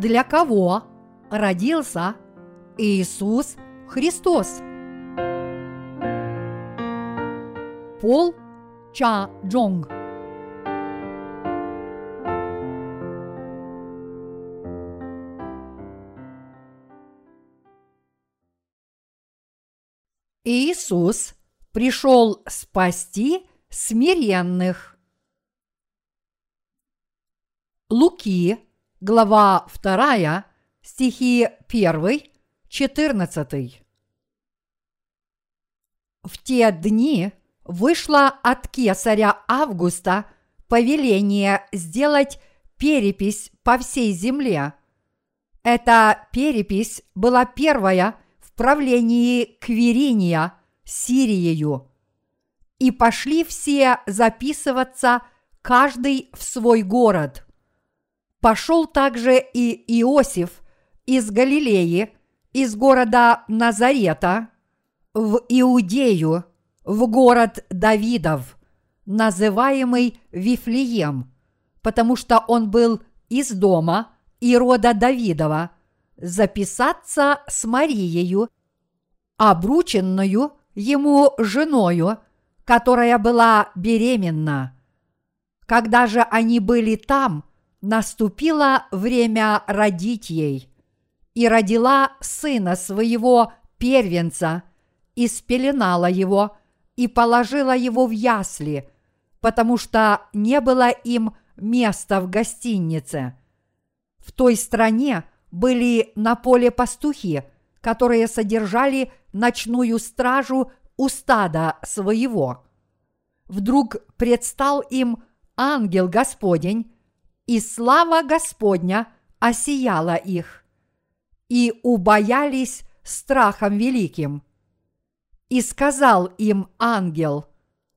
для кого родился Иисус Христос. Пол Ча Джонг Иисус пришел спасти смиренных. Луки, глава 2, стихи 1, 14. В те дни вышло от кесаря Августа повеление сделать перепись по всей земле. Эта перепись была первая в правлении Квириния Сириею. И пошли все записываться каждый в свой город. Пошел также и Иосиф из Галилеи, из города Назарета, в Иудею, в город Давидов, называемый Вифлеем, потому что он был из дома и рода Давидова, записаться с Марией, обрученную ему женою, которая была беременна. Когда же они были там, наступило время родить ей, и родила сына своего первенца, и спеленала его, и положила его в ясли, потому что не было им места в гостинице. В той стране были на поле пастухи, которые содержали ночную стражу у стада своего. Вдруг предстал им ангел Господень, и слава Господня осияла их, и убоялись страхом великим. И сказал им ангел,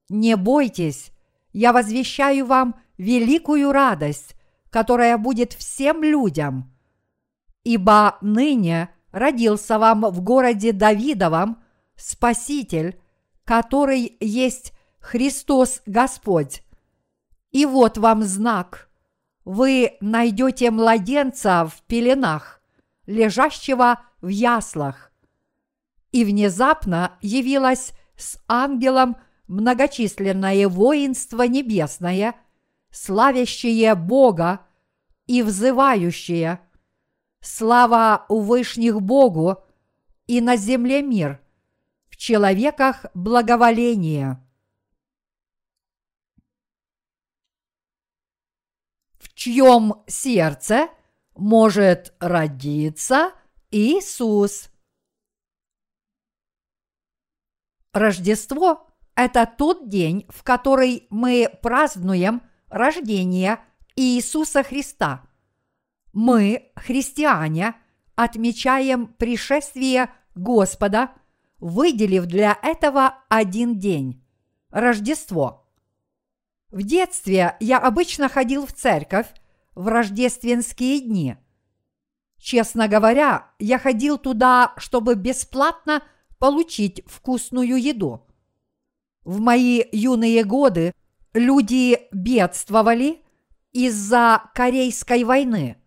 не бойтесь, я возвещаю вам великую радость, которая будет всем людям. Ибо ныне родился вам в городе Давидовом Спаситель, который есть Христос Господь. И вот вам знак. Вы найдете младенца в пеленах, лежащего в яслах. И внезапно явилось с ангелом многочисленное воинство небесное, славящее Бога и взывающее «Слава у вышних Богу и на земле мир, в человеках благоволение». Чьем сердце может родиться Иисус? Рождество – это тот день, в который мы празднуем рождение Иисуса Христа. Мы, христиане, отмечаем пришествие Господа, выделив для этого один день – Рождество. В детстве я обычно ходил в церковь в рождественские дни. Честно говоря, я ходил туда, чтобы бесплатно – получить вкусную еду. В мои юные годы люди бедствовали из-за Корейской войны.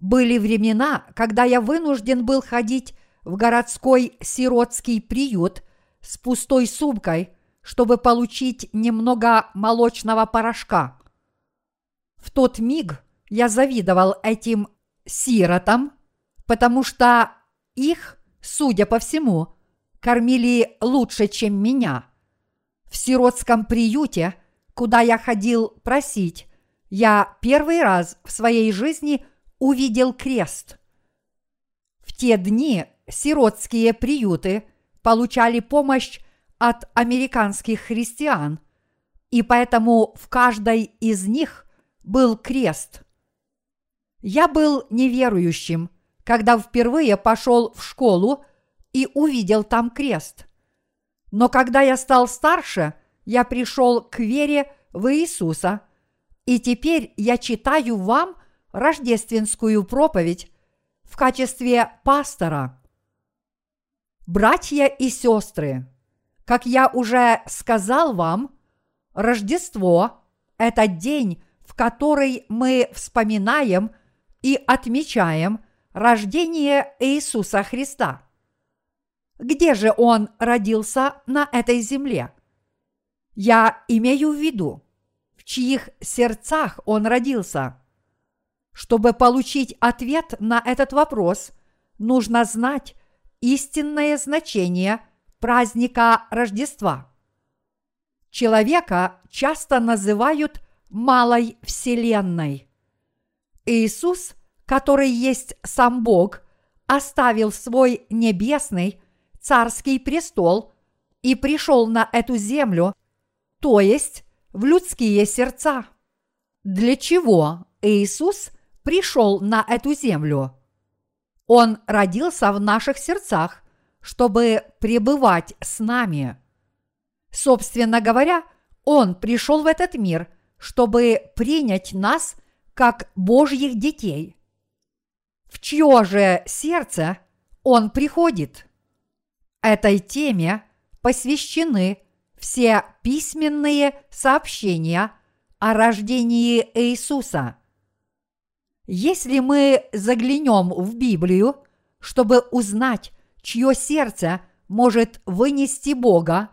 Были времена, когда я вынужден был ходить в городской сиротский приют с пустой сумкой, чтобы получить немного молочного порошка. В тот миг я завидовал этим сиротам, потому что их судя по всему, кормили лучше, чем меня. В сиротском приюте, куда я ходил просить, я первый раз в своей жизни увидел крест. В те дни сиротские приюты получали помощь от американских христиан, и поэтому в каждой из них был крест. Я был неверующим – когда впервые пошел в школу и увидел там крест. Но когда я стал старше, я пришел к вере в Иисуса, и теперь я читаю вам рождественскую проповедь в качестве пастора. Братья и сестры, как я уже сказал вам, Рождество – это день, в который мы вспоминаем и отмечаем рождение Иисуса Христа. Где же Он родился на этой земле? Я имею в виду, в чьих сердцах Он родился. Чтобы получить ответ на этот вопрос, нужно знать истинное значение праздника Рождества. Человека часто называют малой вселенной. Иисус, который есть сам Бог, оставил свой небесный царский престол и пришел на эту землю, то есть в людские сердца. Для чего Иисус пришел на эту землю? Он родился в наших сердцах, чтобы пребывать с нами. Собственно говоря, Он пришел в этот мир, чтобы принять нас как Божьих детей. В чье же сердце Он приходит? Этой теме посвящены все письменные сообщения о рождении Иисуса. Если мы заглянем в Библию, чтобы узнать, чье сердце может вынести Бога,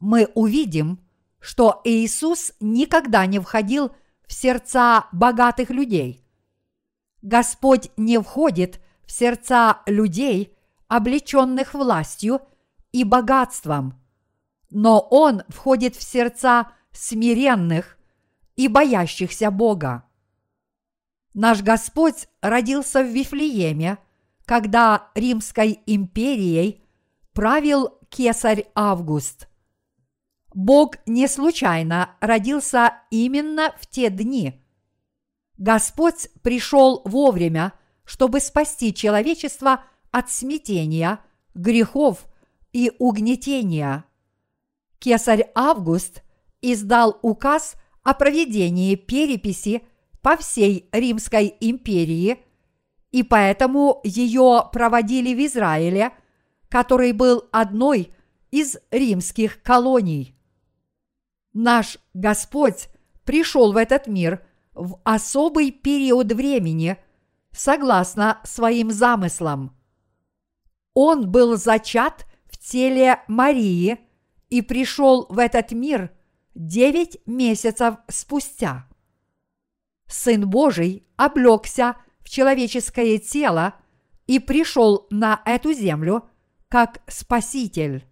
мы увидим, что Иисус никогда не входил в сердца богатых людей. Господь не входит в сердца людей, облеченных властью и богатством, но Он входит в сердца смиренных и боящихся Бога. Наш Господь родился в Вифлееме, когда Римской империей правил кесарь Август. Бог не случайно родился именно в те дни. Господь пришел вовремя, чтобы спасти человечество от смятения, грехов и угнетения. Кесарь Август издал указ о проведении переписи по всей Римской империи, и поэтому ее проводили в Израиле, который был одной из римских колоний. Наш Господь пришел в этот мир в особый период времени, согласно своим замыслам. Он был зачат в теле Марии и пришел в этот мир девять месяцев спустя. Сын Божий облегся человеческое тело и пришел на эту землю как Спаситель.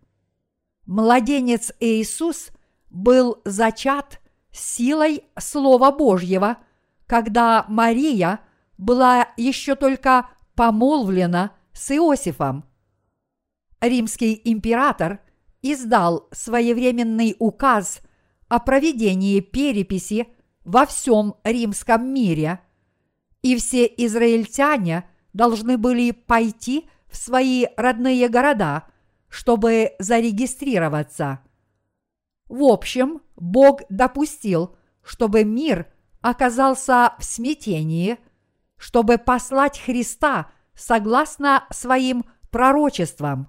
Младенец Иисус был зачат силой Слова Божьего, когда Мария была еще только помолвлена с Иосифом. Римский император издал своевременный указ о проведении переписи во всем римском мире, и все израильтяне должны были пойти в свои родные города, чтобы зарегистрироваться. В общем, Бог допустил, чтобы мир оказался в смятении, чтобы послать Христа согласно своим пророчествам.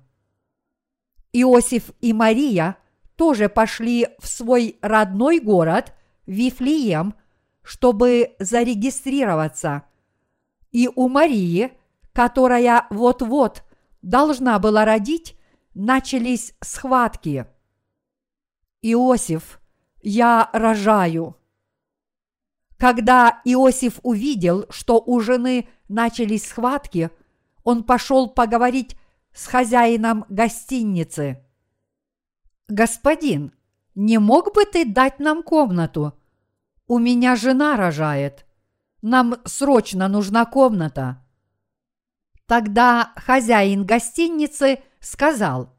Иосиф и Мария тоже пошли в свой родной город Вифлеем, чтобы зарегистрироваться. И у Марии, которая вот-вот должна была родить, начались схватки. Иосиф, я рожаю. Когда Иосиф увидел, что у жены начались схватки, он пошел поговорить с хозяином гостиницы. «Господин, не мог бы ты дать нам комнату? У меня жена рожает. Нам срочно нужна комната». Тогда хозяин гостиницы сказал,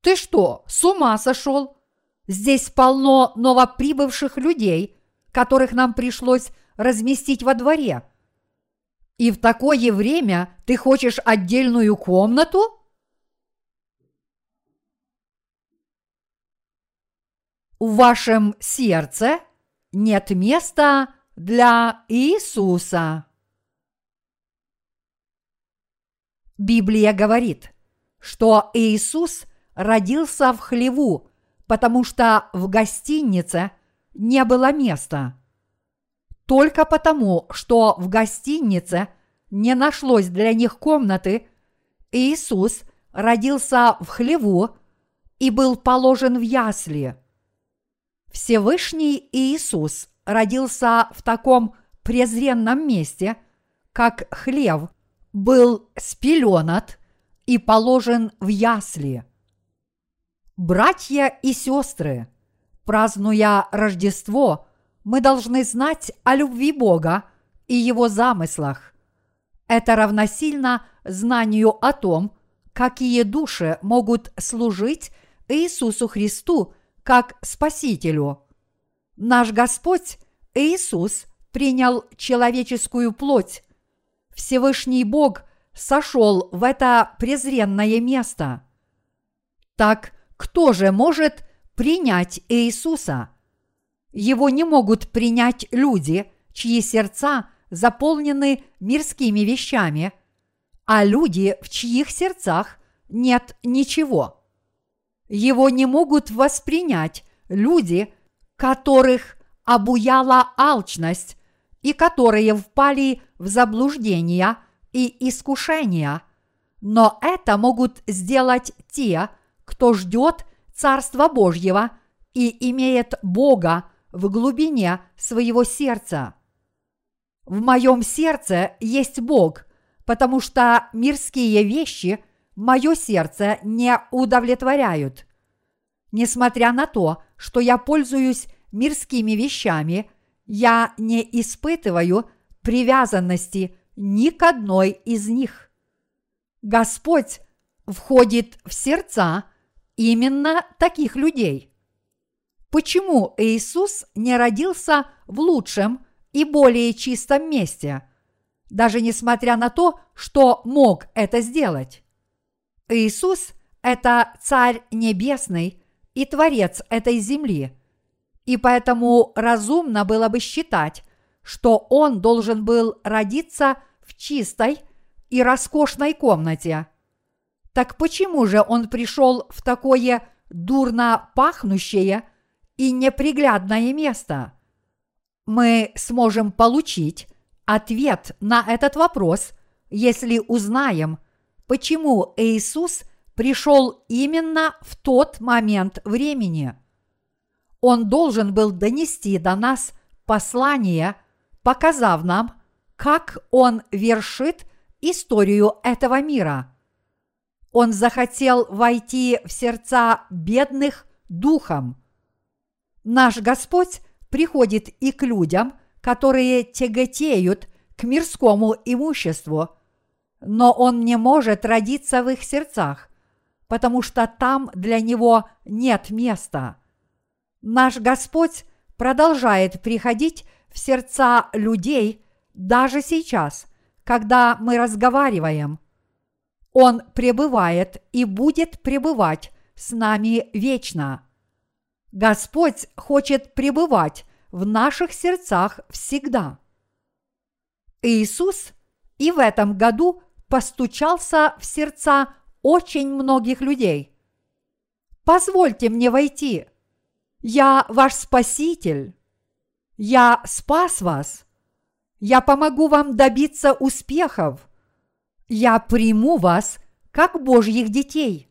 «Ты что, с ума сошел? Здесь полно новоприбывших людей, которых нам пришлось разместить во дворе. И в такое время ты хочешь отдельную комнату?» в вашем сердце нет места для Иисуса. Библия говорит, что Иисус родился в хлеву, потому что в гостинице не было места. только потому, что в гостинице не нашлось для них комнаты, Иисус родился в хлеву и был положен в ясли. Всевышний Иисус родился в таком презренном месте, как хлев был спеленат и положен в ясли. Братья и сестры, празднуя Рождество, мы должны знать о любви Бога и Его замыслах. Это равносильно знанию о том, какие души могут служить Иисусу Христу как Спасителю. Наш Господь Иисус принял человеческую плоть. Всевышний Бог сошел в это презренное место. Так кто же может принять Иисуса? Его не могут принять люди, чьи сердца заполнены мирскими вещами, а люди, в чьих сердцах нет ничего. Его не могут воспринять люди, которых обуяла алчность и которые впали в заблуждения и искушения, но это могут сделать те, кто ждет Царства Божьего и имеет Бога в глубине своего сердца. В моем сердце есть Бог, потому что мирские вещи мое сердце не удовлетворяют. Несмотря на то, что я пользуюсь мирскими вещами, я не испытываю привязанности ни к одной из них. Господь входит в сердца именно таких людей. Почему Иисус не родился в лучшем и более чистом месте, даже несмотря на то, что мог это сделать? Иисус – это Царь Небесный и Творец этой земли, и поэтому разумно было бы считать, что Он должен был родиться в чистой и роскошной комнате. Так почему же Он пришел в такое дурно пахнущее – и неприглядное место? Мы сможем получить ответ на этот вопрос, если узнаем, почему Иисус пришел именно в тот момент времени. Он должен был донести до нас послание, показав нам, как он вершит историю этого мира. Он захотел войти в сердца бедных духом – Наш Господь приходит и к людям, которые тяготеют к мирскому имуществу, но Он не может родиться в их сердцах, потому что там для Него нет места. Наш Господь продолжает приходить в сердца людей даже сейчас, когда мы разговариваем. Он пребывает и будет пребывать с нами вечно. Господь хочет пребывать в наших сердцах всегда. Иисус и в этом году постучался в сердца очень многих людей. Позвольте мне войти. Я ваш Спаситель. Я спас вас. Я помогу вам добиться успехов. Я приму вас как Божьих детей.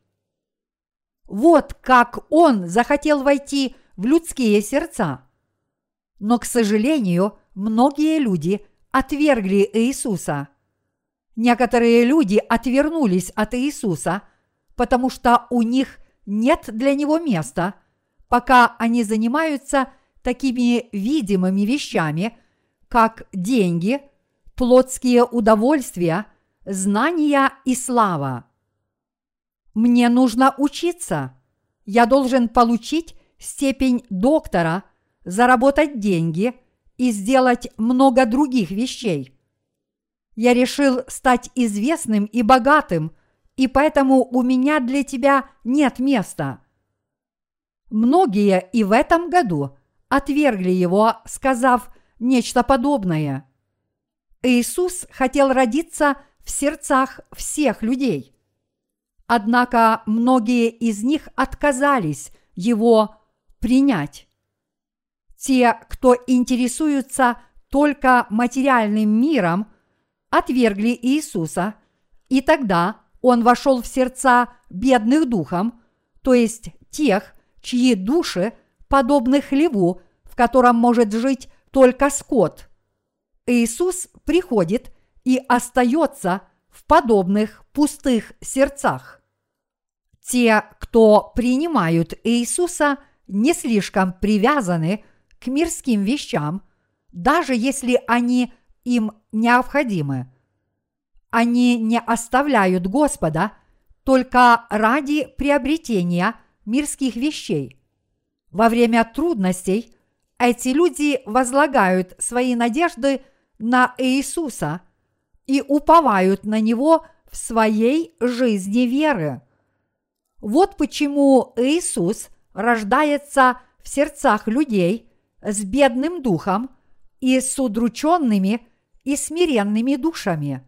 Вот как он захотел войти в людские сердца. Но, к сожалению, многие люди отвергли Иисуса. Некоторые люди отвернулись от Иисуса, потому что у них нет для него места, пока они занимаются такими видимыми вещами, как деньги, плотские удовольствия, знания и слава. Мне нужно учиться. Я должен получить степень доктора, заработать деньги и сделать много других вещей. Я решил стать известным и богатым, и поэтому у меня для тебя нет места. Многие и в этом году отвергли его, сказав нечто подобное. Иисус хотел родиться в сердцах всех людей. Однако многие из них отказались его принять. Те, кто интересуются только материальным миром, отвергли Иисуса, и тогда Он вошел в сердца бедных духом, то есть тех, чьи души подобны хлеву, в котором может жить только скот. Иисус приходит и остается в подобных пустых сердцах. Те, кто принимают Иисуса, не слишком привязаны к мирским вещам, даже если они им необходимы. Они не оставляют Господа только ради приобретения мирских вещей. Во время трудностей эти люди возлагают свои надежды на Иисуса и уповают на Него в своей жизни веры. Вот почему Иисус рождается в сердцах людей с бедным духом и с удрученными и смиренными душами.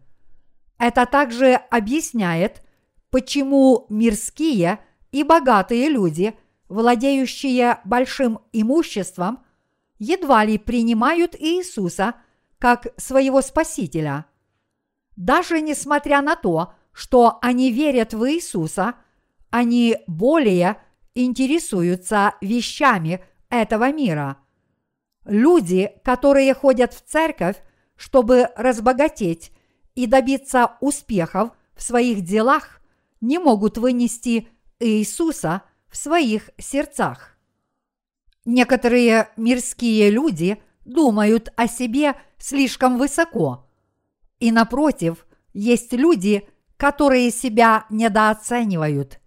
Это также объясняет, почему мирские и богатые люди, владеющие большим имуществом, едва ли принимают Иисуса как своего Спасителя. Даже несмотря на то, что они верят в Иисуса, они более интересуются вещами этого мира. Люди, которые ходят в церковь, чтобы разбогатеть и добиться успехов в своих делах, не могут вынести Иисуса в своих сердцах. Некоторые мирские люди думают о себе слишком высоко. И напротив, есть люди, которые себя недооценивают.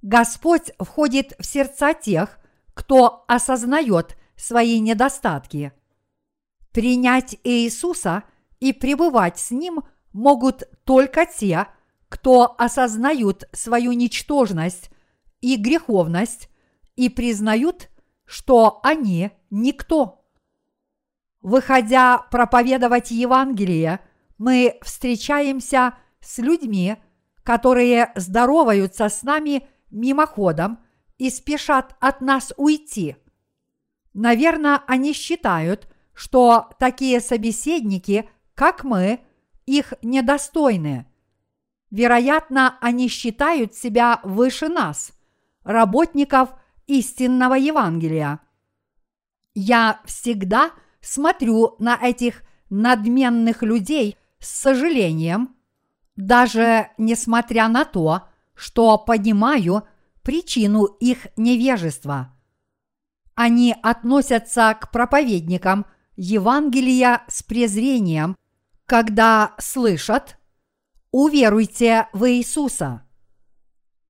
Господь входит в сердца тех, кто осознает свои недостатки. Принять Иисуса и пребывать с Ним могут только те, кто осознают свою ничтожность и греховность и признают, что они никто. Выходя проповедовать Евангелие, мы встречаемся с людьми, которые здороваются с нами мимоходом и спешат от нас уйти. Наверное, они считают, что такие собеседники, как мы, их недостойны. Вероятно, они считают себя выше нас, работников истинного Евангелия. Я всегда смотрю на этих надменных людей с сожалением, даже несмотря на то, что понимаю причину их невежества. Они относятся к проповедникам Евангелия с презрением, когда слышат «Уверуйте в Иисуса».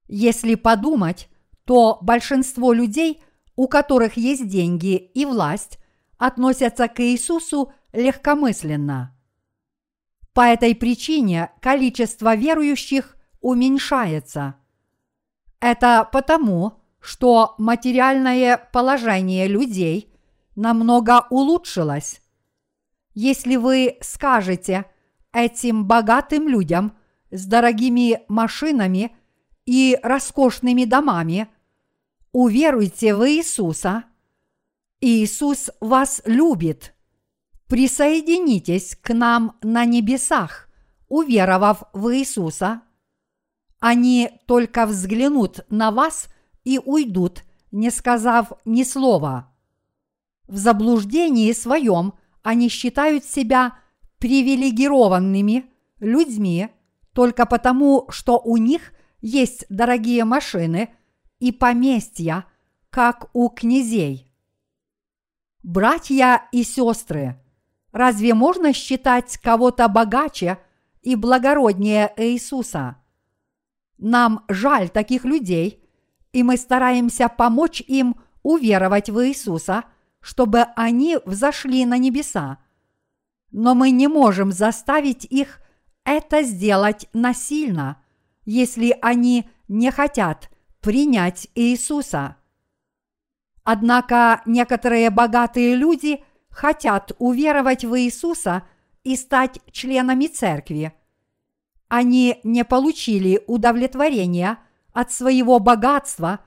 Если подумать, то большинство людей, у которых есть деньги и власть, относятся к Иисусу легкомысленно. По этой причине количество верующих уменьшается. Это потому, что материальное положение людей намного улучшилось. Если вы скажете этим богатым людям с дорогими машинами и роскошными домами, уверуйте в Иисуса, Иисус вас любит. Присоединитесь к нам на небесах, уверовав в Иисуса. Они только взглянут на вас и уйдут, не сказав ни слова. В заблуждении своем они считают себя привилегированными людьми только потому, что у них есть дорогие машины и поместья, как у князей. Братья и сестры, разве можно считать кого-то богаче и благороднее Иисуса? Нам жаль таких людей, и мы стараемся помочь им уверовать в Иисуса, чтобы они взошли на небеса. Но мы не можем заставить их это сделать насильно, если они не хотят принять Иисуса. Однако некоторые богатые люди хотят уверовать в Иисуса и стать членами церкви. Они не получили удовлетворения от своего богатства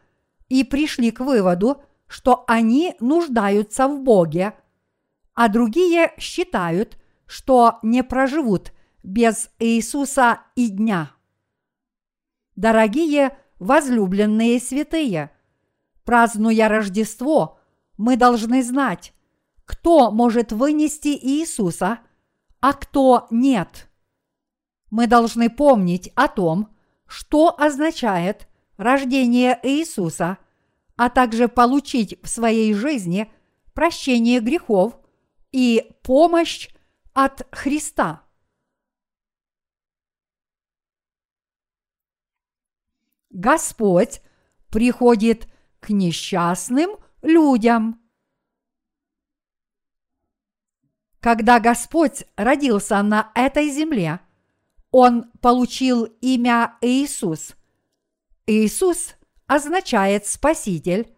и пришли к выводу, что они нуждаются в Боге. а другие считают, что не проживут без Иисуса и дня. Дорогие возлюбленные святые, празднуя Рождество, мы должны знать, кто может вынести Иисуса, а кто нет. Мы должны помнить о том, что означает рождение Иисуса, а также получить в своей жизни прощение грехов и помощь от Христа. Господь приходит к несчастным людям. Когда Господь родился на этой земле, Он получил имя Иисус. Иисус означает Спаситель,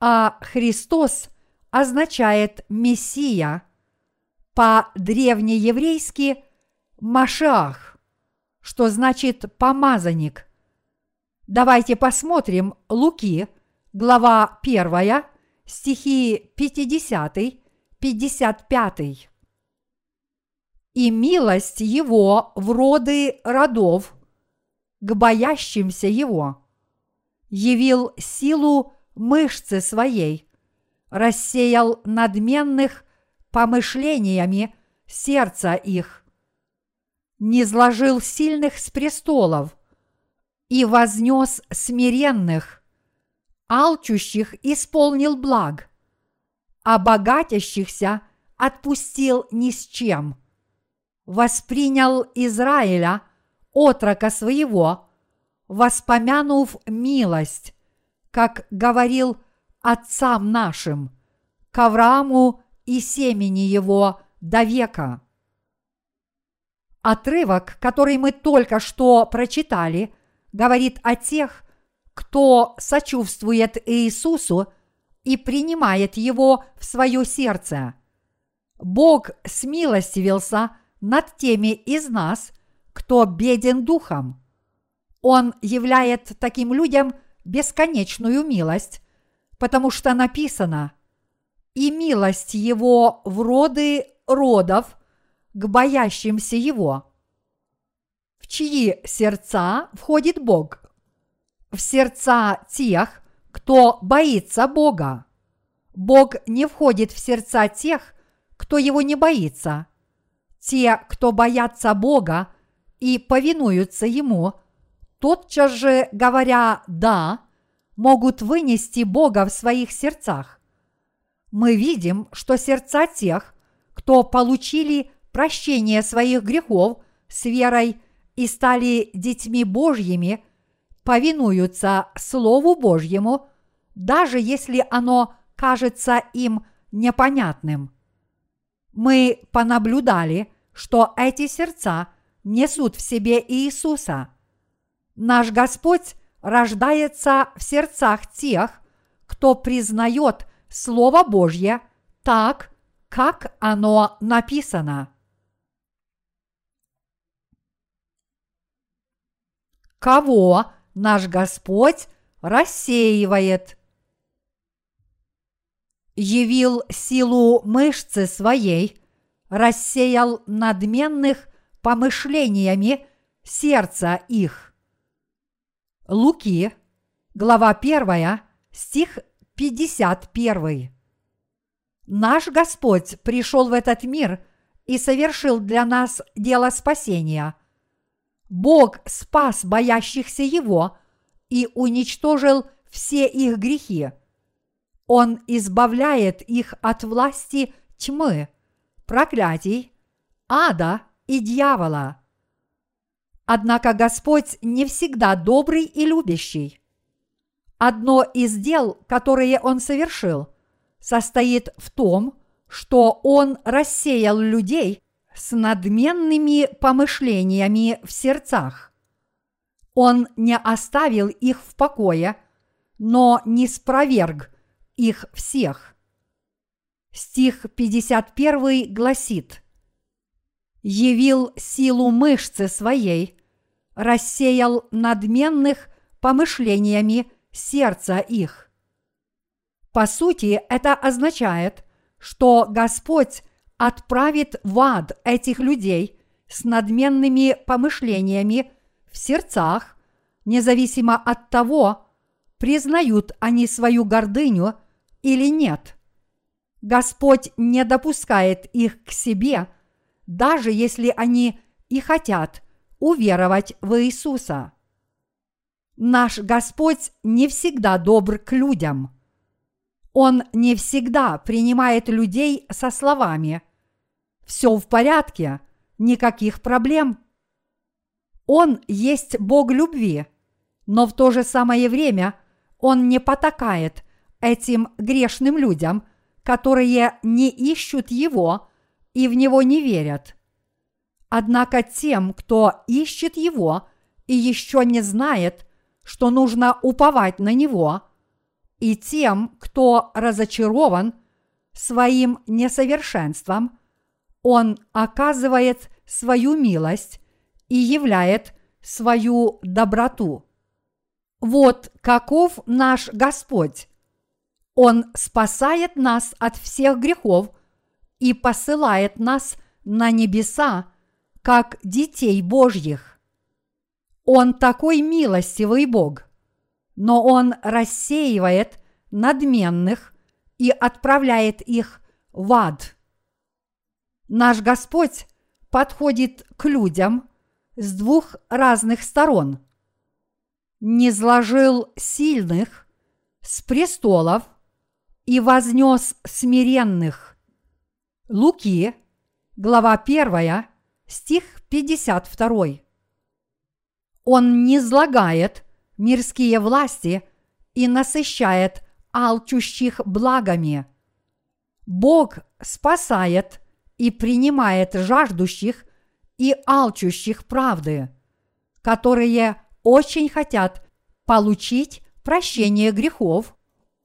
а Христос означает Мессия, по-древнееврейски Машах, что значит помазанник. Давайте посмотрим Луки, глава 1, стихи 50-55. «И милость Его в роды родов, к боящимся Его, явил силу мышцы своей, рассеял надменных помышлениями сердца их, не сложил сильных с престолов и вознес смиренных, алчущих исполнил благ, а богатящихся отпустил ни с чем. Воспринял Израиля, отрока своего, воспомянув милость, как говорил отцам нашим, к Аврааму и семени его до века. Отрывок, который мы только что прочитали, говорит о тех, кто сочувствует Иисусу и принимает Его в свое сердце. Бог смилостивился над теми из нас, кто беден духом. Он являет таким людям бесконечную милость, потому что написано «И милость Его в роды родов к боящимся Его». В чьи сердца входит Бог? В сердца тех, кто боится Бога. Бог не входит в сердца тех, кто его не боится. Те, кто боятся Бога и повинуются Ему, тотчас же говоря «да», могут вынести Бога в своих сердцах. Мы видим, что сердца тех, кто получили прощение своих грехов с верой и стали детьми Божьими, повинуются Слову Божьему, даже если оно кажется им непонятным. Мы понаблюдали, что эти сердца несут в себе Иисуса. Наш Господь рождается в сердцах тех, кто признает Слово Божье так, как оно написано. Кого наш Господь рассеивает? Явил силу мышцы своей, рассеял надменных помышлениями сердца их. Луки, глава 1, стих 51. Наш Господь пришел в этот мир и совершил для нас дело спасения. Бог спас боящихся Его и уничтожил все их грехи. Он избавляет их от власти тьмы, проклятий, ада и дьявола. Однако Господь не всегда добрый и любящий. Одно из дел, которые Он совершил, состоит в том, что Он рассеял людей с надменными помышлениями в сердцах. Он не оставил их в покое, но не спроверг их всех. Стих 51 гласит «Явил силу мышцы своей, рассеял надменных помышлениями сердца их. По сути, это означает, что Господь отправит в ад этих людей с надменными помышлениями в сердцах, независимо от того, признают они свою гордыню или нет. Господь не допускает их к себе, даже если они и хотят уверовать в Иисуса. Наш Господь не всегда добр к людям. Он не всегда принимает людей со словами «Все в порядке, никаких проблем». Он есть Бог любви, но в то же самое время Он не потакает этим грешным людям, которые не ищут Его и в Него не верят. Однако тем, кто ищет Его и еще не знает, что нужно уповать на Него, и тем, кто разочарован своим несовершенством, Он оказывает свою милость и являет свою доброту. Вот каков наш Господь. Он спасает нас от всех грехов и посылает нас на небеса, как детей Божьих. Он такой милостивый Бог, но Он рассеивает надменных и отправляет их в ад. Наш Господь подходит к людям с двух разных сторон. Не сложил сильных с престолов и вознес смиренных. Луки, глава 1, стих 52. Он не злагает мирские власти и насыщает алчущих благами. Бог спасает и принимает жаждущих и алчущих правды, которые очень хотят получить прощение грехов,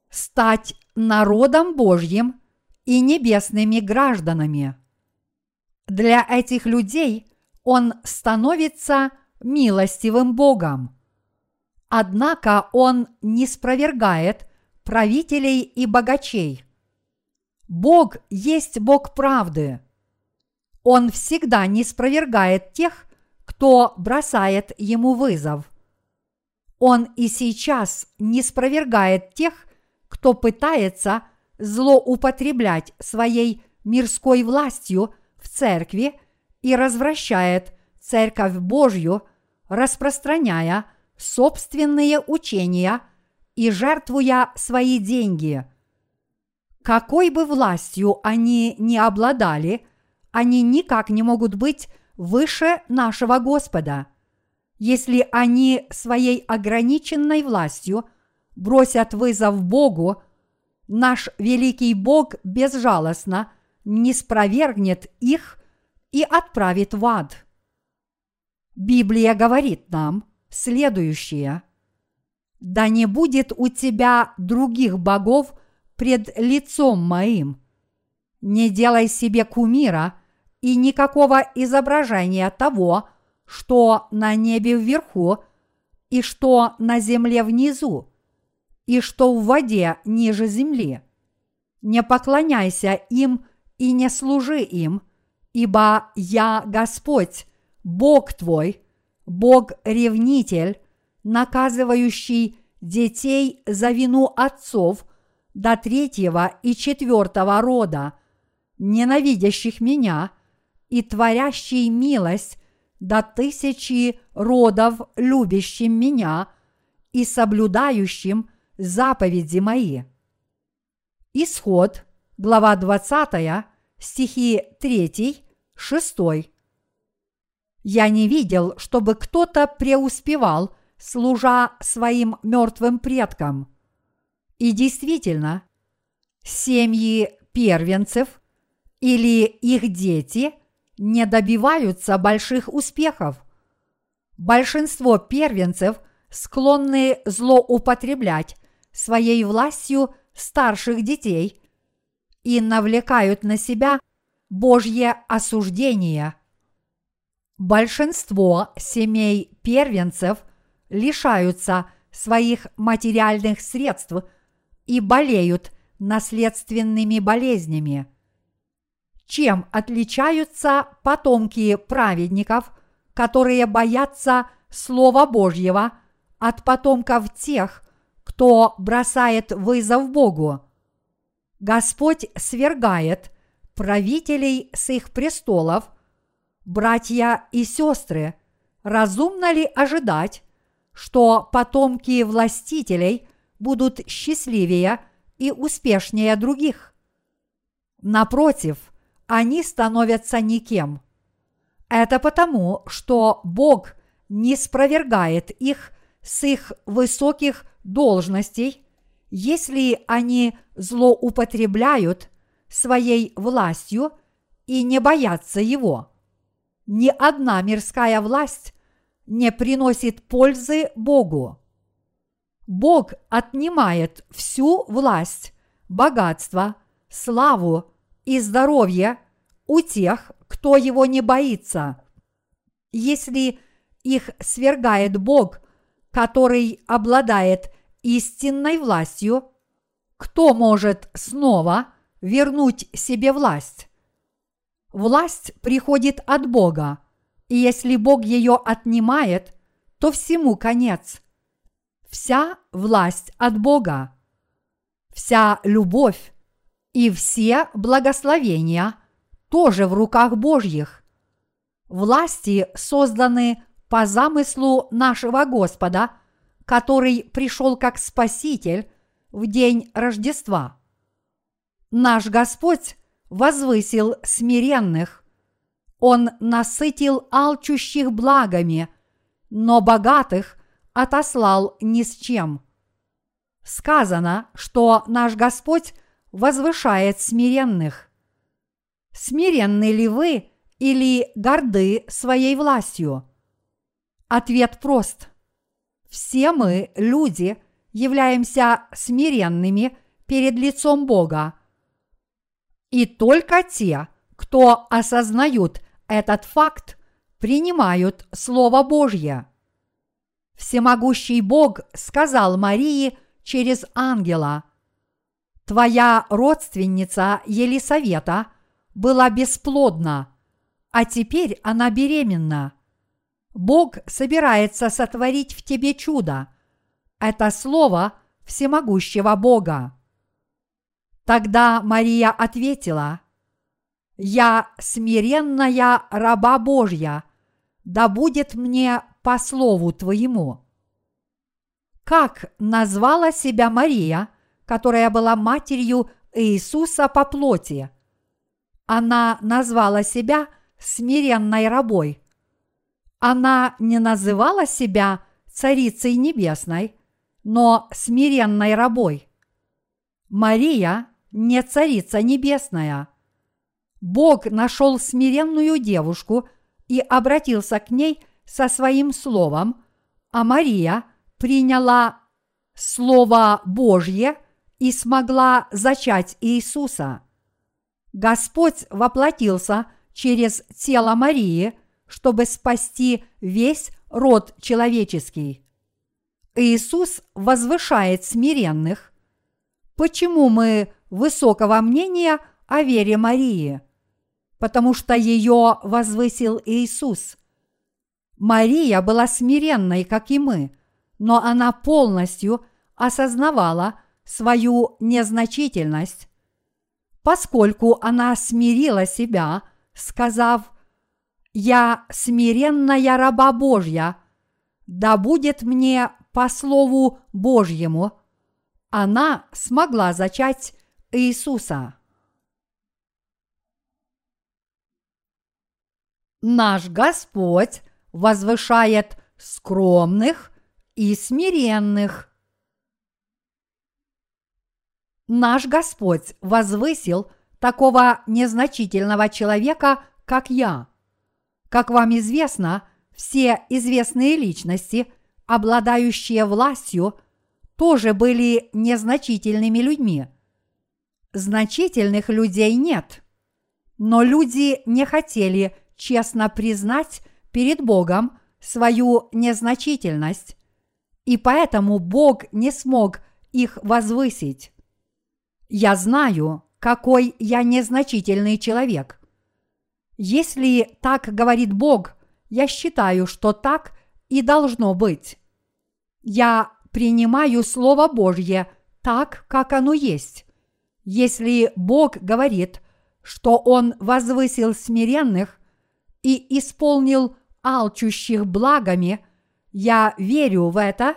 стать народом Божьим и небесными гражданами. Для этих людей он становится милостивым Богом. Однако он не спровергает правителей и богачей. Бог есть Бог правды. Он всегда не спровергает тех, кто бросает ему вызов. Он и сейчас не спровергает тех, кто пытается злоупотреблять своей мирской властью церкви и развращает Церковь Божью распространяя собственные учения и жертвуя свои деньги. Какой бы властью они ни обладали, они никак не могут быть выше нашего Господа. Если они своей ограниченной властью бросят вызов Богу, наш великий Бог безжалостно не спровергнет их и отправит в ад. Библия говорит нам следующее. «Да не будет у тебя других богов пред лицом моим. Не делай себе кумира и никакого изображения того, что на небе вверху, и что на земле внизу, и что в воде ниже земли. Не поклоняйся им и не служи им, ибо я Господь, Бог твой, Бог-ревнитель, наказывающий детей за вину отцов до третьего и четвертого рода, ненавидящих меня и творящий милость до тысячи родов, любящим меня и соблюдающим заповеди мои. Исход, глава 20, стихи 3, 6. Я не видел, чтобы кто-то преуспевал, служа своим мертвым предкам. И действительно, семьи первенцев или их дети не добиваются больших успехов. Большинство первенцев склонны злоупотреблять своей властью старших детей и навлекают на себя Божье осуждение – Большинство семей первенцев лишаются своих материальных средств и болеют наследственными болезнями. Чем отличаются потомки праведников, которые боятся Слова Божьего, от потомков тех, кто бросает вызов Богу? Господь свергает правителей с их престолов, братья и сестры, разумно ли ожидать, что потомки властителей будут счастливее и успешнее других? Напротив, они становятся никем. Это потому, что Бог не спровергает их с их высоких должностей, если они злоупотребляют своей властью и не боятся его. Ни одна мирская власть не приносит пользы Богу. Бог отнимает всю власть, богатство, славу и здоровье у тех, кто его не боится. Если их свергает Бог, который обладает истинной властью, кто может снова вернуть себе власть? Власть приходит от Бога, и если Бог ее отнимает, то всему конец. Вся власть от Бога. Вся любовь и все благословения тоже в руках Божьих. Власти созданы по замыслу нашего Господа, который пришел как Спаситель в день Рождества. Наш Господь возвысил смиренных, Он насытил алчущих благами, но богатых отослал ни с чем. Сказано, что наш Господь возвышает смиренных. Смиренны ли вы или горды своей властью? Ответ прост. Все мы, люди, являемся смиренными перед лицом Бога. И только те, кто осознают этот факт, принимают Слово Божье. Всемогущий Бог сказал Марии через ангела, «Твоя родственница Елисавета была бесплодна, а теперь она беременна. Бог собирается сотворить в тебе чудо. Это слово всемогущего Бога. Тогда Мария ответила, «Я смиренная раба Божья, да будет мне по слову Твоему». Как назвала себя Мария, которая была матерью Иисуса по плоти? Она назвала себя смиренной рабой. Она не называла себя царицей небесной, но смиренной рабой. Мария не царица небесная. Бог нашел смиренную девушку и обратился к ней со своим словом, а Мария приняла Слово Божье и смогла зачать Иисуса. Господь воплотился через тело Марии, чтобы спасти весь род человеческий. Иисус возвышает смиренных. Почему мы высокого мнения о вере Марии? Потому что ее возвысил Иисус. Мария была смиренной, как и мы, но она полностью осознавала свою незначительность, поскольку она смирила себя, сказав «Я смиренная раба Божья, да будет мне по Слову Божьему», она смогла зачать Иисуса. Наш Господь возвышает скромных и смиренных. Наш Господь возвысил такого незначительного человека, как я. Как вам известно, все известные личности, обладающие властью, тоже были незначительными людьми. Значительных людей нет. Но люди не хотели честно признать перед Богом свою незначительность, и поэтому Бог не смог их возвысить. Я знаю, какой я незначительный человек. Если так говорит Бог, я считаю, что так и должно быть. Я принимаю Слово Божье так, как оно есть. Если Бог говорит, что Он возвысил смиренных и исполнил алчущих благами, я верю в это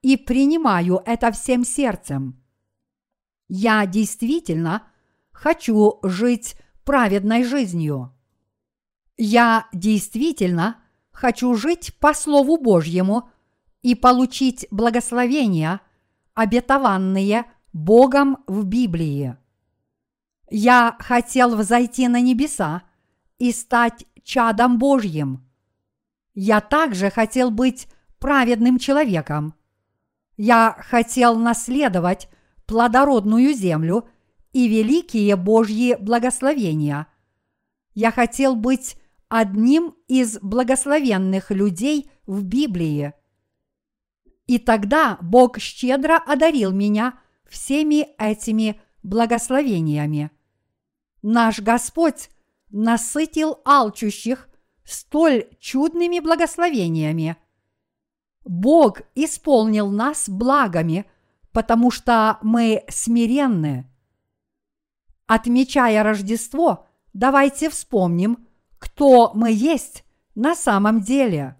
и принимаю это всем сердцем. Я действительно хочу жить праведной жизнью. Я действительно хочу жить по Слову Божьему и получить благословения, обетованные Богом в Библии. Я хотел взойти на небеса и стать чадом Божьим. Я также хотел быть праведным человеком. Я хотел наследовать плодородную землю и великие Божьи благословения. Я хотел быть одним из благословенных людей в Библии. И тогда Бог щедро одарил меня всеми этими благословениями. Наш Господь насытил алчущих столь чудными благословениями. Бог исполнил нас благами, потому что мы смиренны. Отмечая Рождество, давайте вспомним, кто мы есть на самом деле.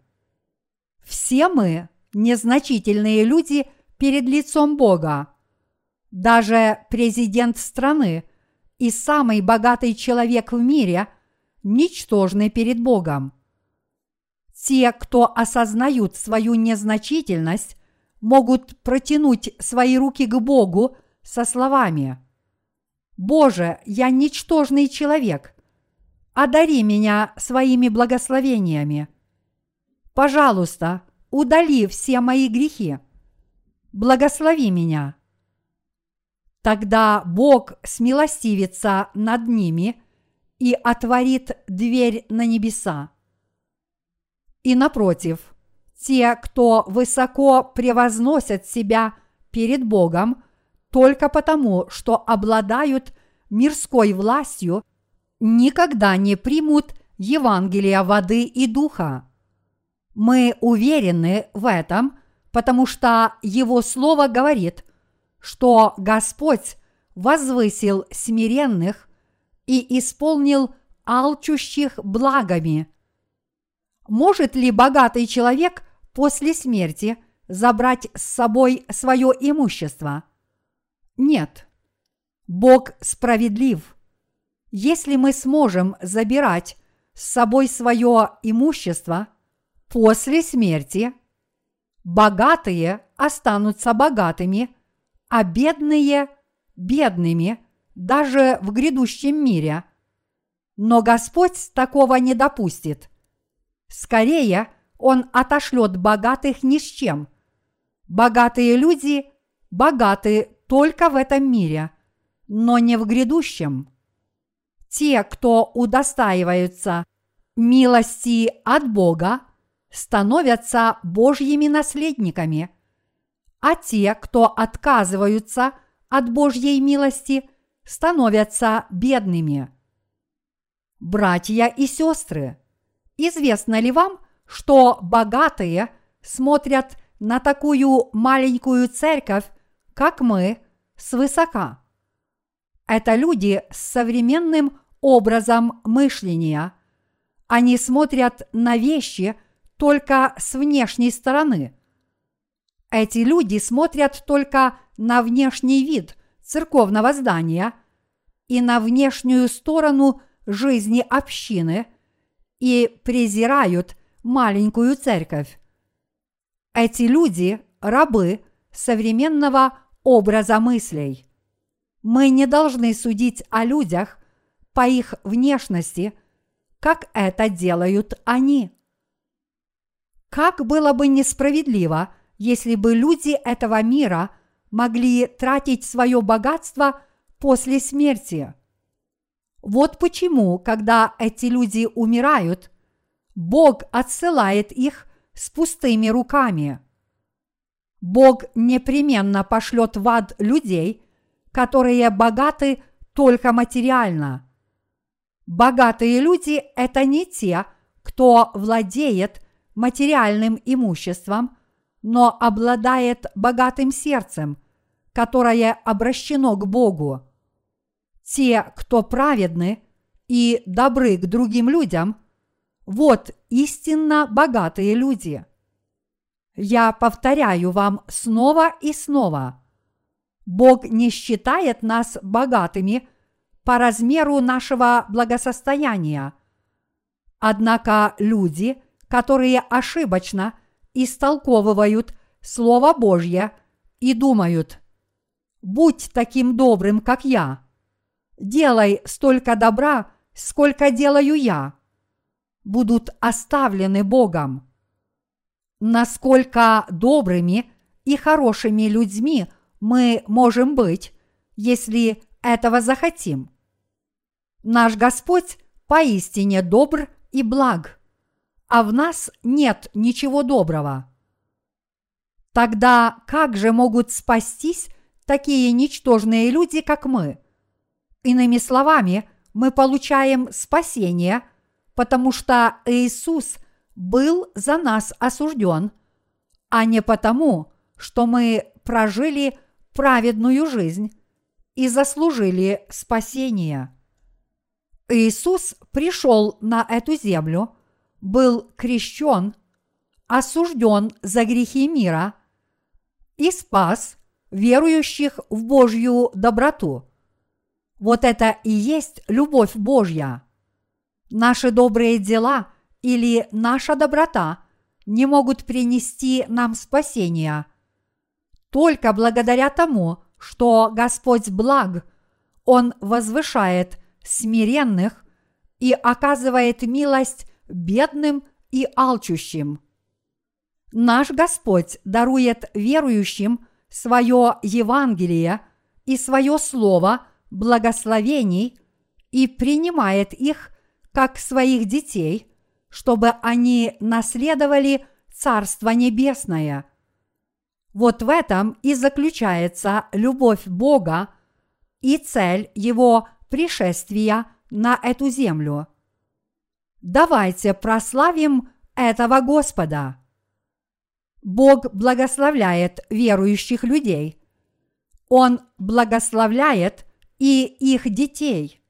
Все мы незначительные люди перед лицом Бога. Даже президент страны и самый богатый человек в мире ничтожны перед Богом. Те, кто осознают свою незначительность, могут протянуть свои руки к Богу со словами «Боже, я ничтожный человек, одари меня своими благословениями. Пожалуйста, удали все мои грехи. Благослови меня». Тогда Бог смилостивится над ними и отворит дверь на небеса. И напротив, те, кто высоко превозносят себя перед Богом только потому, что обладают мирской властью, никогда не примут Евангелия воды и духа. Мы уверены в этом, потому что Его Слово говорит – что Господь возвысил смиренных и исполнил алчущих благами. Может ли богатый человек после смерти забрать с собой свое имущество? Нет. Бог справедлив. Если мы сможем забирать с собой свое имущество после смерти, богатые останутся богатыми – а бедные – бедными даже в грядущем мире. Но Господь такого не допустит. Скорее, Он отошлет богатых ни с чем. Богатые люди богаты только в этом мире, но не в грядущем. Те, кто удостаиваются милости от Бога, становятся Божьими наследниками – а те, кто отказываются от Божьей милости, становятся бедными. Братья и сестры, известно ли вам, что богатые смотрят на такую маленькую церковь, как мы, свысока? Это люди с современным образом мышления. Они смотрят на вещи только с внешней стороны – эти люди смотрят только на внешний вид церковного здания и на внешнюю сторону жизни общины и презирают маленькую церковь. Эти люди – рабы современного образа мыслей. Мы не должны судить о людях по их внешности, как это делают они. Как было бы несправедливо – если бы люди этого мира могли тратить свое богатство после смерти. Вот почему, когда эти люди умирают, Бог отсылает их с пустыми руками. Бог непременно пошлет в ад людей, которые богаты только материально. Богатые люди – это не те, кто владеет материальным имуществом, но обладает богатым сердцем, которое обращено к Богу. Те, кто праведны и добры к другим людям, вот истинно богатые люди. Я повторяю вам снова и снова. Бог не считает нас богатыми по размеру нашего благосостояния. Однако люди, которые ошибочно истолковывают Слово Божье и думают, «Будь таким добрым, как я», «Делай столько добра, сколько делаю я», будут оставлены Богом. Насколько добрыми и хорошими людьми мы можем быть, если этого захотим. Наш Господь поистине добр и благ, а в нас нет ничего доброго. Тогда как же могут спастись такие ничтожные люди, как мы? Иными словами, мы получаем спасение – потому что Иисус был за нас осужден, а не потому, что мы прожили праведную жизнь и заслужили спасение. Иисус пришел на эту землю, был крещен, осужден за грехи мира и спас верующих в Божью доброту. Вот это и есть любовь Божья – Наши добрые дела или наша доброта не могут принести нам спасения. Только благодаря тому, что Господь благ, Он возвышает смиренных и оказывает милость бедным и алчущим. Наш Господь дарует верующим свое Евангелие и свое Слово благословений и принимает их как своих детей, чтобы они наследовали Царство Небесное. Вот в этом и заключается любовь Бога и цель Его пришествия на эту землю. Давайте прославим этого Господа. Бог благословляет верующих людей. Он благословляет и их детей –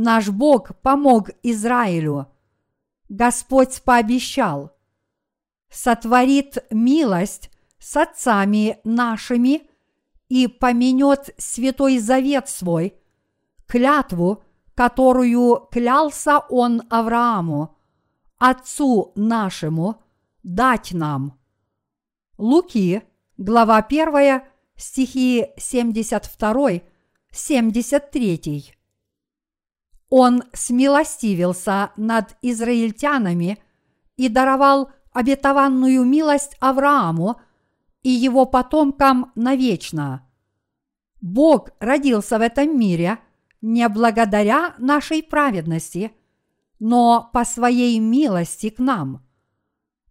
Наш Бог помог Израилю. Господь пообещал, сотворит милость с отцами нашими и поменет святой завет свой, клятву, которую клялся он Аврааму, отцу нашему, дать нам. Луки, глава 1, стихи 72, 73. Он смилостивился над израильтянами и даровал обетованную милость Аврааму и его потомкам навечно. Бог родился в этом мире не благодаря нашей праведности, но по своей милости к нам.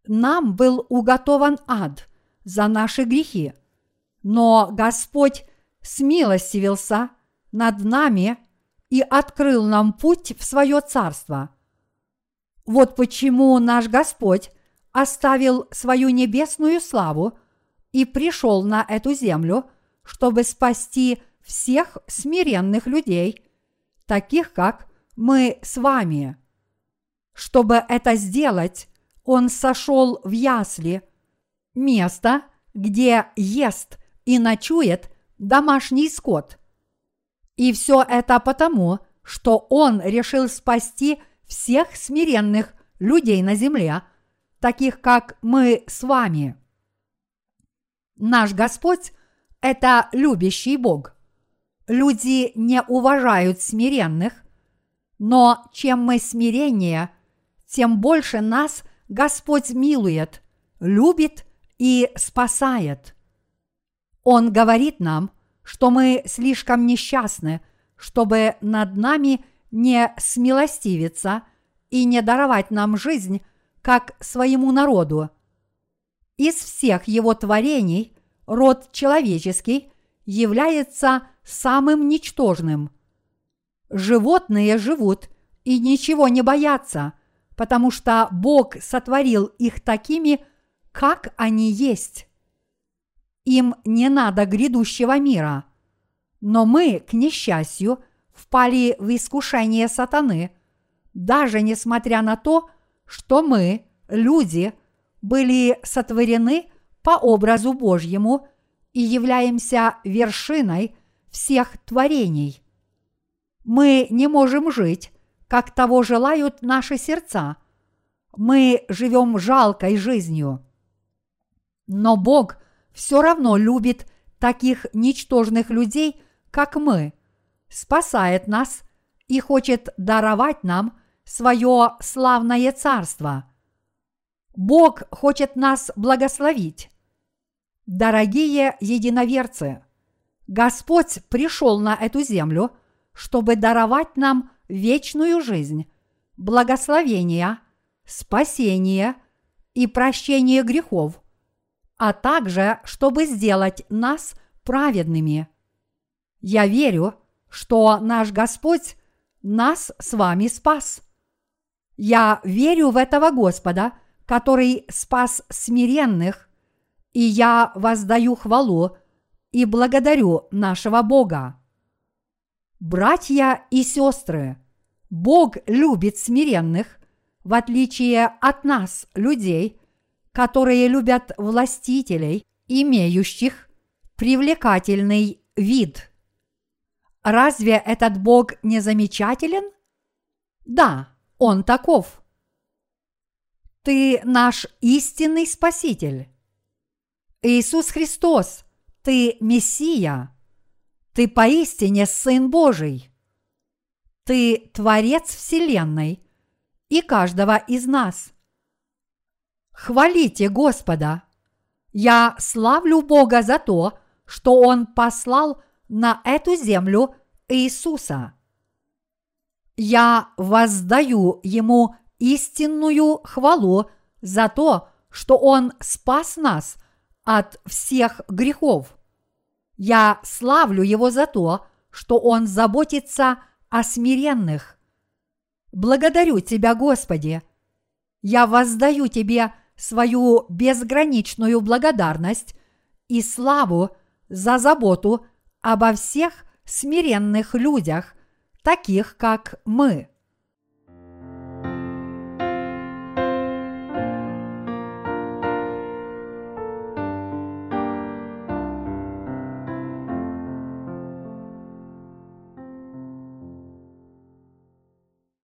Нам был уготован ад за наши грехи, но Господь смилостивился над нами и открыл нам путь в свое царство. Вот почему наш Господь оставил свою небесную славу и пришел на эту землю, чтобы спасти всех смиренных людей, таких как мы с вами. Чтобы это сделать, Он сошел в ясли, место, где ест и ночует домашний скот – и все это потому, что Он решил спасти всех смиренных людей на земле, таких как мы с вами. Наш Господь – это любящий Бог. Люди не уважают смиренных, но чем мы смиреннее, тем больше нас Господь милует, любит и спасает. Он говорит нам, что мы слишком несчастны, чтобы над нами не смилостивиться и не даровать нам жизнь, как своему народу. Из всех его творений род человеческий является самым ничтожным. Животные живут и ничего не боятся, потому что Бог сотворил их такими, как они есть. Им не надо грядущего мира. Но мы, к несчастью, впали в искушение сатаны, даже несмотря на то, что мы, люди, были сотворены по образу Божьему и являемся вершиной всех творений. Мы не можем жить, как того желают наши сердца. Мы живем жалкой жизнью. Но Бог все равно любит таких ничтожных людей, как мы, спасает нас и хочет даровать нам свое славное царство. Бог хочет нас благословить. Дорогие единоверцы, Господь пришел на эту землю, чтобы даровать нам вечную жизнь, благословение, спасение и прощение грехов, а также чтобы сделать нас праведными. Я верю, что наш Господь нас с вами спас. Я верю в этого Господа, который спас смиренных, и я воздаю хвалу и благодарю нашего Бога. Братья и сестры, Бог любит смиренных, в отличие от нас, людей, которые любят властителей, имеющих привлекательный вид. Разве этот Бог не замечателен? Да, Он таков. Ты наш истинный Спаситель. Иисус Христос, Ты Мессия. Ты поистине Сын Божий. Ты Творец Вселенной и каждого из нас. Хвалите Господа! Я славлю Бога за то, что Он послал на эту землю Иисуса. Я воздаю Ему истинную хвалу за то, что Он спас нас от всех грехов. Я славлю Его за то, что Он заботится о смиренных. Благодарю Тебя, Господи. Я воздаю Тебе свою безграничную благодарность и славу за заботу обо всех смиренных людях, таких как мы.